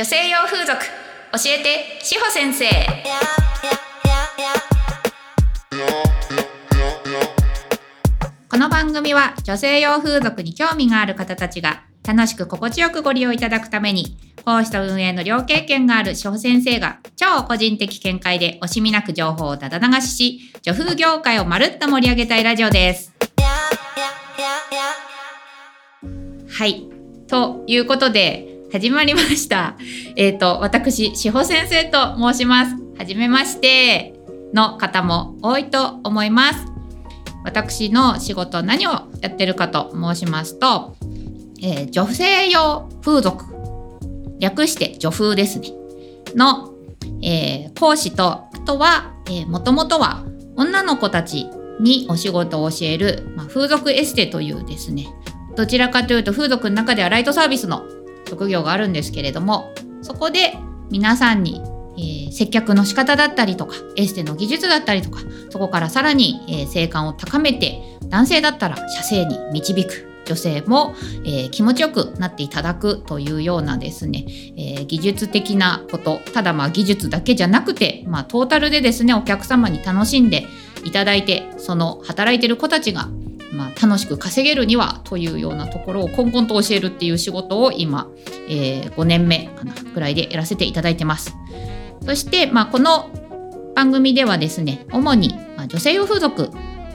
女性用風俗。教えて志保先生。この番組は女性用風俗に興味がある方たちが楽しく心地よくご利用いただくために講師と運営の両経験がある志保先生が超個人的見解で惜しみなく情報をただ流しし女風業界をまるっと盛り上げたいラジオです。はい。ということで始まりました。えっ、と私志保先生と申します。はじめまして。の方も多いと思います。私の仕事何をやってるかと申しますと、えー女性用風俗。略して女風ですね。の、えー講師とあとは、えー、もともとは女の子たちにお仕事を教える、まあ、風俗エステというですね。どちらかというと風俗の中ではライトサービスの職業があるんですけれどもそこで皆さんに、えー接客の仕方だったりとかエステの技術だったりとかそこからさらに、えー性感を高めて男性だったら射精に導く女性も、えー気持ちよくなっていただくというようなですね、えー技術的なことただまあ技術だけじゃなくて、まあ、トータルでですねお客様に楽しんでいただいてその働いてる子たちがまあ、楽しく稼げるにはというようなところをこんこんと教えるっていう仕事を今、えー5年目かなぐらいでやらせていただいてます。そして、まあ、この番組ではですね主に、女性用風俗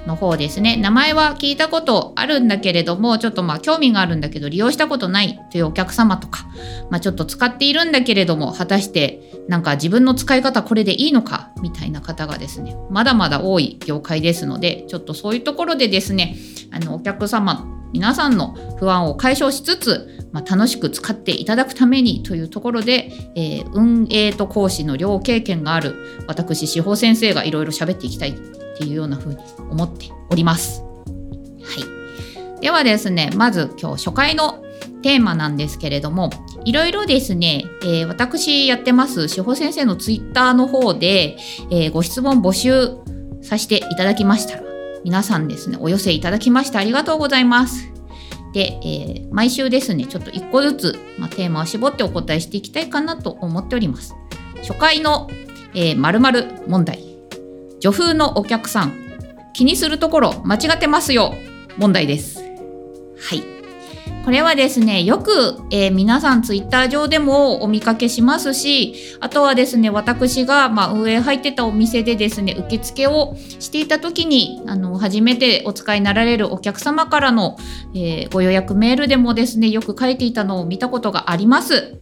の方ですね。名前は聞いたことあるんだけれどもちょっとまあ興味があるんだけど利用したことないというお客様とか、まあ、ちょっと使っているんだけれども果たしてなんか自分の使い方これでいいのかみたいな方がですねまだまだ多い業界ですのでちょっとそういうところでですねあのお客様皆さんの不安を解消しつつ、まあ、楽しく使っていただくためにというところで、えー運営と講師の両経験がある私志保先生がいろいろ喋っていきたいっていうような風に思っております。はい、ではですねまず今日初回のテーマなんですけれどもいろいろですね、えー私やってます志保先生のツイッターの方で、えーご質問募集させていただきましたら皆さんですねお寄せいただきましてありがとうございます。で、えー毎週ですねちょっと1個ずつ、まあ、テーマを絞ってお答えしていきたいかなと思っております。初回の、えー、〇〇問題女風のお客さん気にするところ間違ってますよ問題です。はいこれはですねよく、えー皆さんツイッター上でもお見かけしますしあとはですね私が、まあ、運営入ってたお店でですね受付をしていた時にあの初めてお使いになられるお客様からの、えーご予約メールでもですねよく書いていたのを見たことがあります。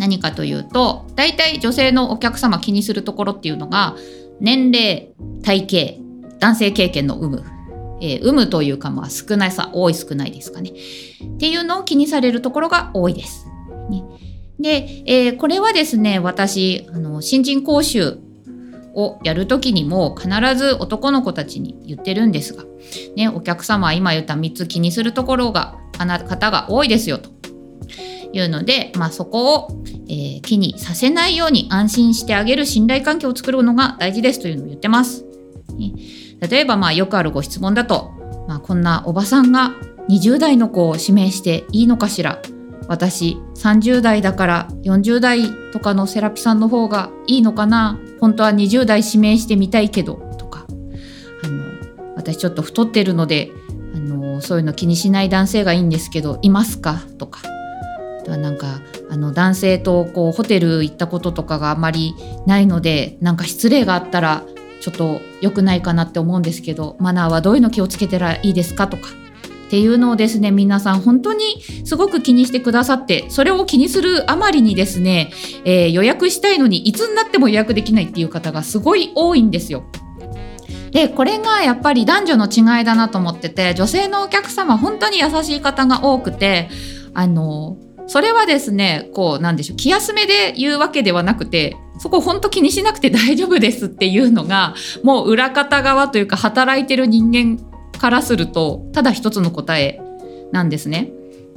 何かというと大体女性のお客様気にするところっていうのが年齢体型男性経験の有無、えー有無というかまあ少ないさ多い少ないですかね。っていうのを気にされるところが多いです。ね、で、えーこれはですね私あの新人講習をやる時にも必ず男の子たちに言ってるんですが、ね、お客様は今言った3つ気にするところがあな方が多いですよというので、まあ、そこを、えー気にさせないように安心してあげる信頼関係を作るのが大事ですというのを言ってます。ね例えばまあよくあるご質問だと、まあ、こんなおばさんが20代の子を指名していいのかしら。私30代だから40代とかのセラピさんの方がいいのかな。本当は20代指名してみたいけどとか。あの私ちょっと太ってるのであのそういうの気にしない男性がいいんですけどいますか？とか。あとはなんかあの男性とこうホテル行ったこととかがあまりないのでなんか失礼があったらちょっと良くないかなって思うんですけどマナーはどういうの気をつけたらいいですかとかっていうのをですね皆さん本当にすごく気にしてくださってそれを気にするあまりにですね、えー予約したいのにいつになっても予約できないっていう方がすごい多いんですよ。でこれがやっぱり男女の違いだなと思ってて女性のお客様本当に優しい方が多くてあのそれはですねこうなんでしょう気休めで言うわけではなくてそこ本当気にしなくて大丈夫ですっていうのがもう裏方側というか働いてる人間からするとただ一つの答えなんですね。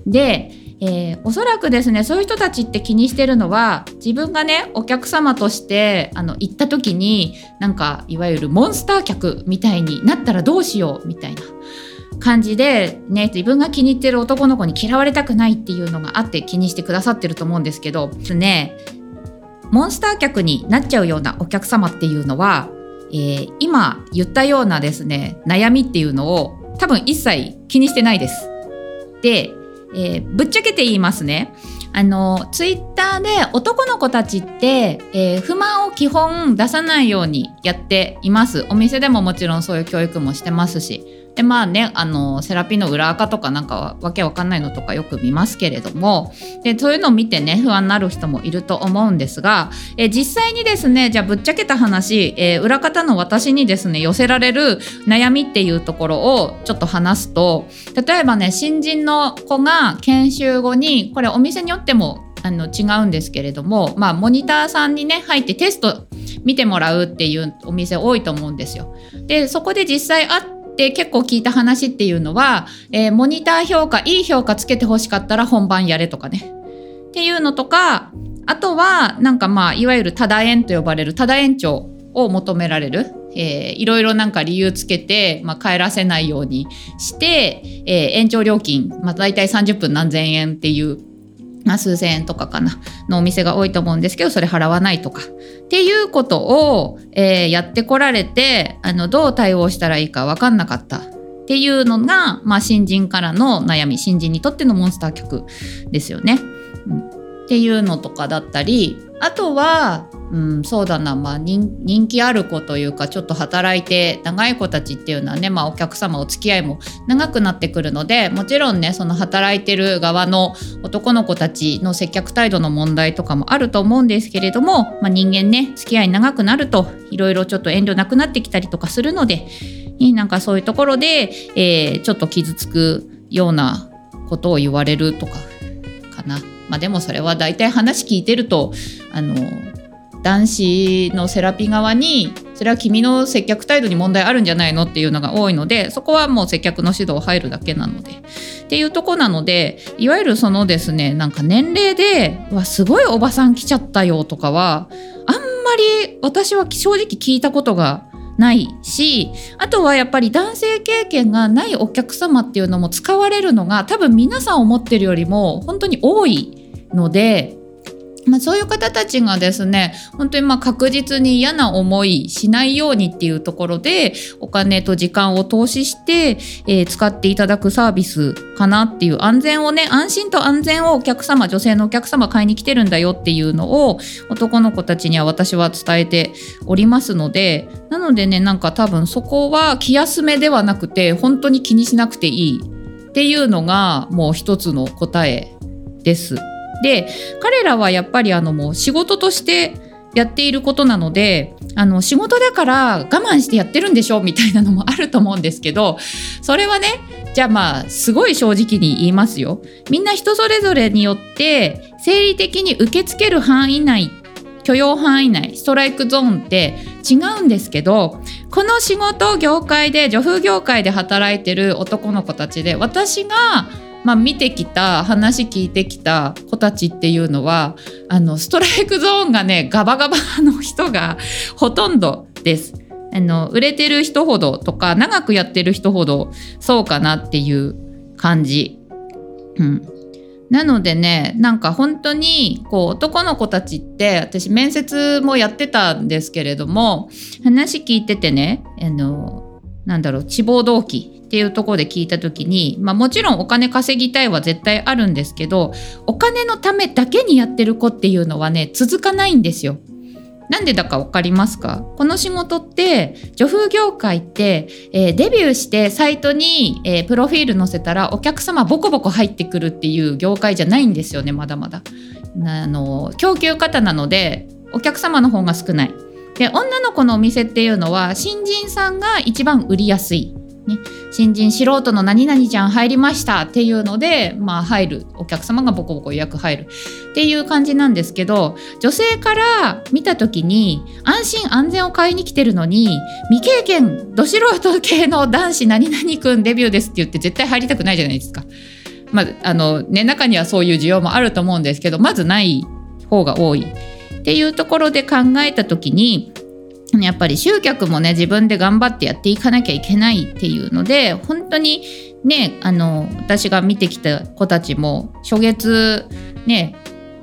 で、えーおそらくですねそういう人たちって気にしてるのは自分がねお客様としてあの行った時になんかいわゆるモンスター客みたいになったらどうしようみたいな感じで、ね、自分が気に入ってる男の子に嫌われたくないっていうのがあって気にしてくださってると思うんですけどですねモンスター客になっちゃうようなお客様っていうのは、えー、今言ったようなですね悩みっていうのを多分一切気にしてないです。で、えー、ぶっちゃけて言いますね。あのツイッターで男の子たちって、えー、不満を基本出さないようにやっています。お店でももちろんそういう教育もしてますし。でまあねあのセラピーの裏垢とかなんかわけわかんないのとかよく見ますけれどもでそういうのを見てね不安になる人もいると思うんですが、え実際にですねじゃあぶっちゃけた話、えー、裏方の私にですね寄せられる悩みっていうところをちょっと話すと例えばね新人の子が研修後にこれお店によってもあの違うんですけれども、まあ、モニターさんにね入ってテスト見てもらうっていうお店多いと思うんですよ。でそこで実際会って結構聞いた話っていうのは、えー、モニター評価いい評価つけてほしかったら本番やれとかね。っていうのとかあとはなんかまあいわゆる多田園と呼ばれる多田園長を求められる、えー、いろいろなんか理由つけて、まあ、帰らせないようにして、えー、延長料金、まあ、大体30分何千円っていうまあ、数千円とかかなのお店が多いと思うんですけどそれ払わないとかっていうことを、えー、やってこられてあのどう対応したらいいか分かんなかったっていうのが、まあ、新人からの悩み新人にとってのモンスター曲ですよね。うん、っていうのとかだったりあとは、うん、そうだな、まあ人、気ある子というかちょっと働いて長い子たちっていうのはね、まあ、お客様お付き合いも長くなってくるのでもちろんねその働いてる側の男の子たちの接客態度の問題とかもあると思うんですけれども、まあ、人間ね付き合い長くなるといろいろちょっと遠慮なくなってきたりとかするのでなんかそういうところで、えー、ちょっと傷つくようなことを言われるとかかな。まあ、でもそれは大体話聞いてるとあの男子のセラピー側にそれは君の接客態度に問題あるんじゃないのっていうのが多いのでそこはもう接客の指導入るだけなので。っていうとこなのでいわゆるそのですねなんか年齢でわすごいおばさん来ちゃったよとかはあんまり私は正直聞いたことがないしあとはやっぱり男性経験がないお客様っていうのも使われるのが多分皆さん思ってるよりも本当に多いので、まあ、そういう方たちがですね本当にまあ確実に嫌な思いしないようにっていうところでお金と時間を投資して、えー、使っていただくサービスかなっていう安全をね安心と安全をお客様女性のお客様買いに来てるんだよっていうのを男の子たちには私は伝えておりますのでなのでねなんか多分そこは気休めではなくて本当に気にしなくていいっていうのがもう一つの答えです。で彼らはやっぱりあのもう仕事としてやっていることなのであの仕事だから我慢してやってるんでしょみたいなのもあると思うんですけどそれはねじゃあまあすごい正直に言いますよ。みんな人それぞれによって生理的に受け付ける範囲内許容範囲内ストライクゾーンって違うんですけどこの仕事業界で女風業界で働いてる男の子たちで私がまあ、見てきた話聞いてきた子たちっていうのはあのストライクゾーンがねガバガバの人がほとんどです。あの売れてる人ほどとか長くやってる人ほどそうかなっていう感じ。うん、なのでねなんか本当にこう男の子たちって私面接もやってたんですけれども話聞いててねあのなんだろう志望動機っていうところで聞いた時に、まあ、もちろんお金稼ぎたいは絶対あるんですけどお金のためだけにやってる子っていうのはね続かないんですよ。なんでだか分かりますか？この仕事って女風業界って、えー、デビューしてサイトに、えー、プロフィール載せたらお客様ボコボコ入ってくるっていう業界じゃないんですよねまだまだ。あの供給方なのでお客様の方が少ない。で女の子のお店っていうのは新人さんが一番売りやすい。ね、新人素人の何々ちゃん入りましたっていうので、まあ、入るお客様がボコボコ予約入るっていう感じなんですけど女性から見た時に安心安全を買いに来てるのに未経験ど素人系の男子何々くんデビューですって言って絶対入りたくないじゃないですか。まああのね、中にはそういう需要もあると思うんですけどまずない方が多いっていうところで考えた時にやっぱり集客もね自分で頑張ってやっていかなきゃいけないっていうので本当にねあの私が見てきた子たちも初月ね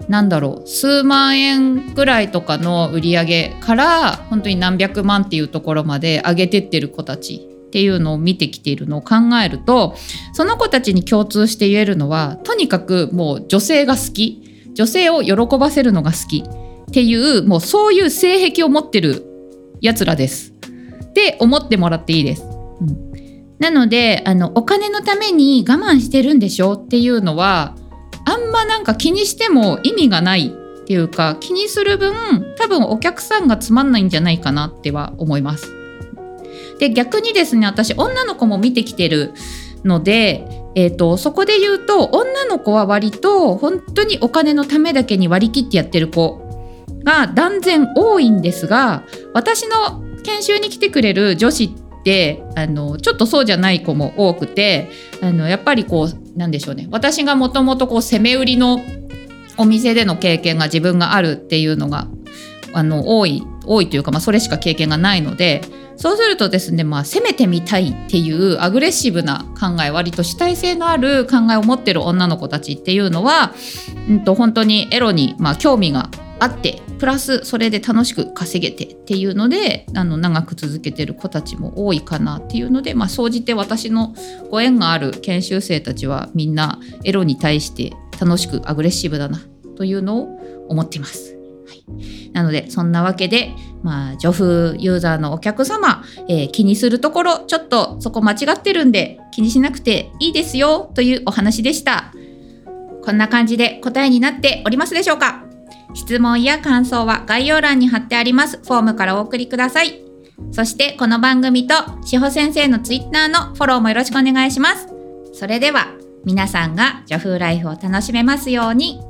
なんだろう数万円ぐらいとかの売り上げから本当に何百万っていうところまで上げてってる子たちっていうのを見てきているのを考えるとその子たちに共通して言えるのはとにかくもう女性が好き女性を喜ばせるのが好きっていうもうそういう性癖を持ってるやつらですって思ってもらっていいです。うん、なのであのお金のために我慢してるんでしょっていうのはあんまなんか気にしても意味がないっていうか気にする分多分お客さんがつまんないんじゃないかなっては思います。で逆にですね私女の子も見てきてるので、えーと、そこで言うと女の子は割と本当にお金のためだけに割り切ってやってる子が断然多いんですが私の研修に来てくれる女子ってあのちょっとそうじゃない子も多くてあのやっぱりこうなんでしょうね。私がもともと攻め売りのお店での経験が自分があるっていうのがあの多い多いというか、まあ、それしか経験がないのでそうするとですね、まあ、攻めてみたいっていうアグレッシブな考え割と主体性のある考えを持ってる女の子たちっていうのは、うんと、本当にエロに、まあ、興味があってプラスそれで楽しく稼げてっていうのであの長く続けてる子たちも多いかなっていうので、まあ、総じて私のご縁がある研修生たちはみんなエロに対して楽しくアグレッシブだなというのを思っています。はい、なのでそんなわけで、まあ、女風ユーザーのお客様、えー、気にするところちょっとそこ間違ってるんで気にしなくていいですよというお話でした。こんな感じで答えになっておりますでしょうか？質問や感想は概要欄に貼ってあります。フォームからお送りください。そしてこの番組と志保先生の Twitter のフォローもよろしくお願いします。それでは皆さんが女風ライフを楽しめますように。